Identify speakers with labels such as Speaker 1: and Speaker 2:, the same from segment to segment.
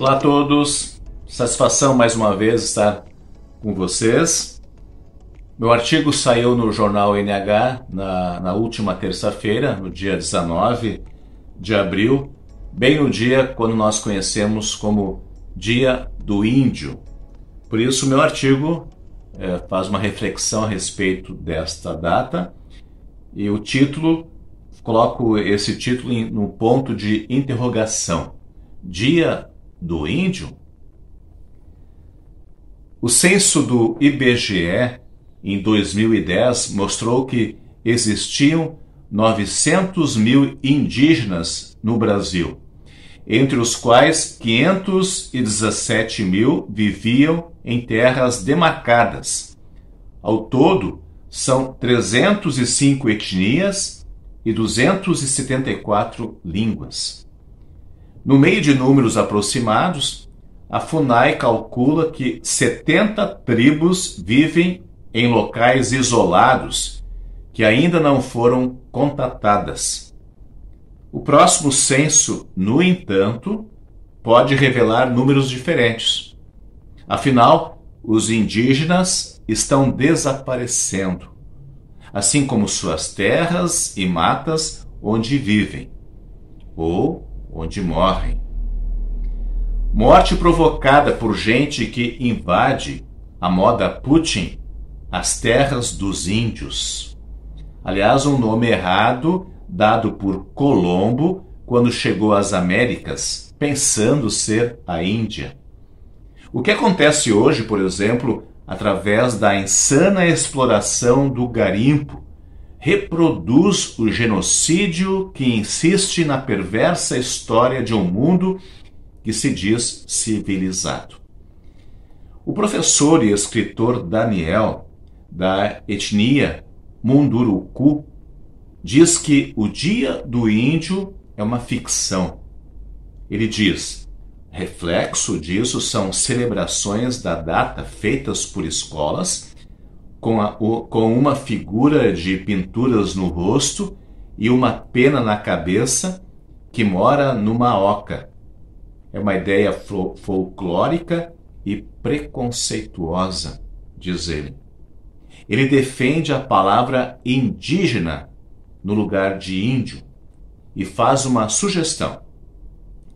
Speaker 1: Olá a todos, satisfação mais uma vez estar com vocês. Meu artigo saiu no jornal NH na, na última terça-feira, no dia 19 de abril, bem no dia quando nós conhecemos como Dia do Índio. Por isso, meu artigo é, faz uma reflexão a respeito desta data e o título, coloco esse título no ponto de interrogação. Dia do Índio? O censo do IBGE em 2010 mostrou que existiam 900 mil indígenas no Brasil, entre os quais 517 mil viviam em terras demarcadas. Ao todo, são 305 etnias e 274 línguas. No meio de números aproximados, a FUNAI calcula que 70 tribos vivem em locais isolados que ainda não foram contatadas. O próximo censo, no entanto, pode revelar números diferentes. Afinal, os indígenas estão desaparecendo, assim como suas terras e matas onde vivem, ou onde morrem. Morte provocada por gente que invade, a moda Putin, as terras dos índios. Aliás, um nome errado dado por Colombo quando chegou às Américas, pensando ser a Índia. O que acontece hoje, por exemplo, através da insana exploração do garimpo, reproduz o genocídio que insiste na perversa história de um mundo que se diz civilizado. O professor e escritor Daniel, da etnia Munduruku, diz que o Dia do Índio é uma ficção. Ele diz: reflexo disso são celebrações da data feitas por escolas com, a, o, com uma figura de pinturas no rosto e uma pena na cabeça que mora numa oca. É uma ideia folclórica e preconceituosa, diz ele. Ele defende a palavra indígena no lugar de índio e faz uma sugestão.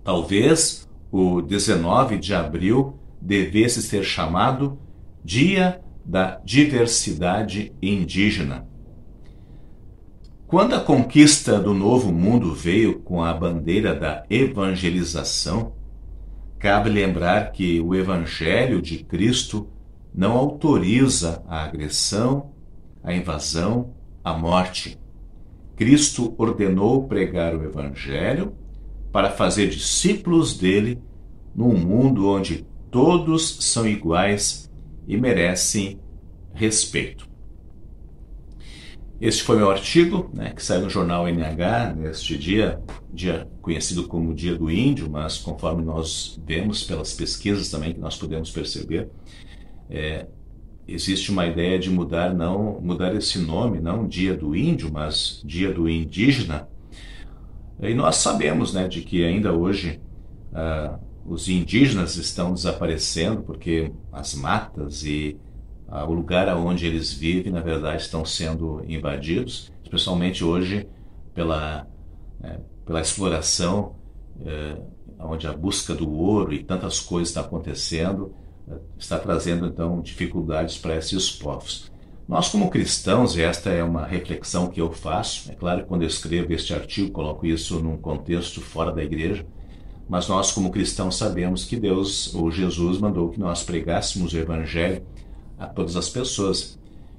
Speaker 1: Talvez o 19 de abril devesse ser chamado Dia da diversidade indígena. Quando a conquista do Novo Mundo veio com a bandeira da evangelização, cabe lembrar que o Evangelho de Cristo não autoriza a agressão, a invasão, a morte. Cristo ordenou pregar o Evangelho para fazer discípulos dele num mundo onde todos são iguais e merecem respeito. Este foi meu artigo, né, que saiu no jornal NH neste dia, dia conhecido como Dia do Índio, mas conforme nós vemos pelas pesquisas também que nós podemos perceber, é, existe uma ideia de mudar não mudar esse nome, não Dia do Índio, mas Dia do Indígena. E nós sabemos, né, de que ainda hoje ah, os indígenas estão desaparecendo porque as matas e ah, o lugar onde eles vivem, na verdade, estão sendo invadidos, especialmente hoje pela, é, pela exploração, é, onde a busca do ouro e tantas coisas está acontecendo, é, está trazendo então dificuldades para esses povos. Nós, como cristãos, e esta é uma reflexão que eu faço, é claro que quando eu escrevo este artigo, coloco isso num contexto fora da igreja, mas nós, como cristãos, sabemos que Deus, ou Jesus, mandou que nós pregássemos o Evangelho a todas as pessoas.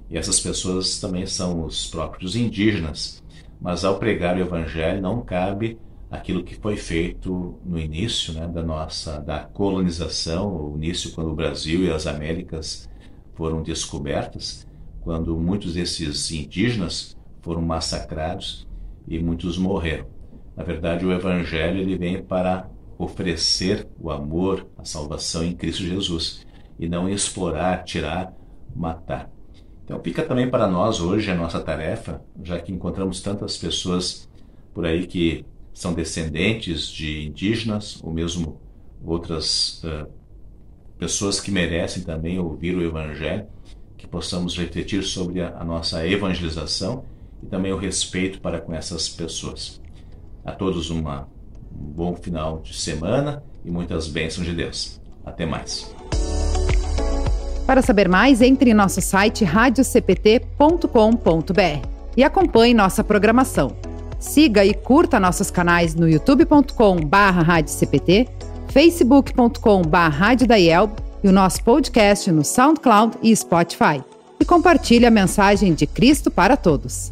Speaker 1: E essas pessoas também são os próprios indígenas. Mas ao pregar o Evangelho, não cabe aquilo que foi feito no início né, da nossa da colonização, o início quando o Brasil e as Américas foram descobertas, quando muitos desses indígenas foram massacrados e muitos morreram. Na verdade, o Evangelho ele vem para oferecer o amor, a salvação em Cristo Jesus e não explorar, tirar, matar. Então fica também para nós hoje a nossa tarefa, já que encontramos tantas pessoas por aí que são descendentes de indígenas ou mesmo outras uh, pessoas que merecem também ouvir o Evangelho, que possamos refletir sobre a, a nossa evangelização e também o respeito para com essas pessoas. A todos uma, um bom final de semana e muitas bênçãos de Deus. Até mais.
Speaker 2: Para saber mais, entre em nosso site radiocpt.com.br e acompanhe nossa programação. Siga e curta nossos canais no youtube.com/radiocpt, facebook.com/radiodaielb e o nosso podcast no SoundCloud e Spotify. E compartilhe a mensagem de Cristo para todos.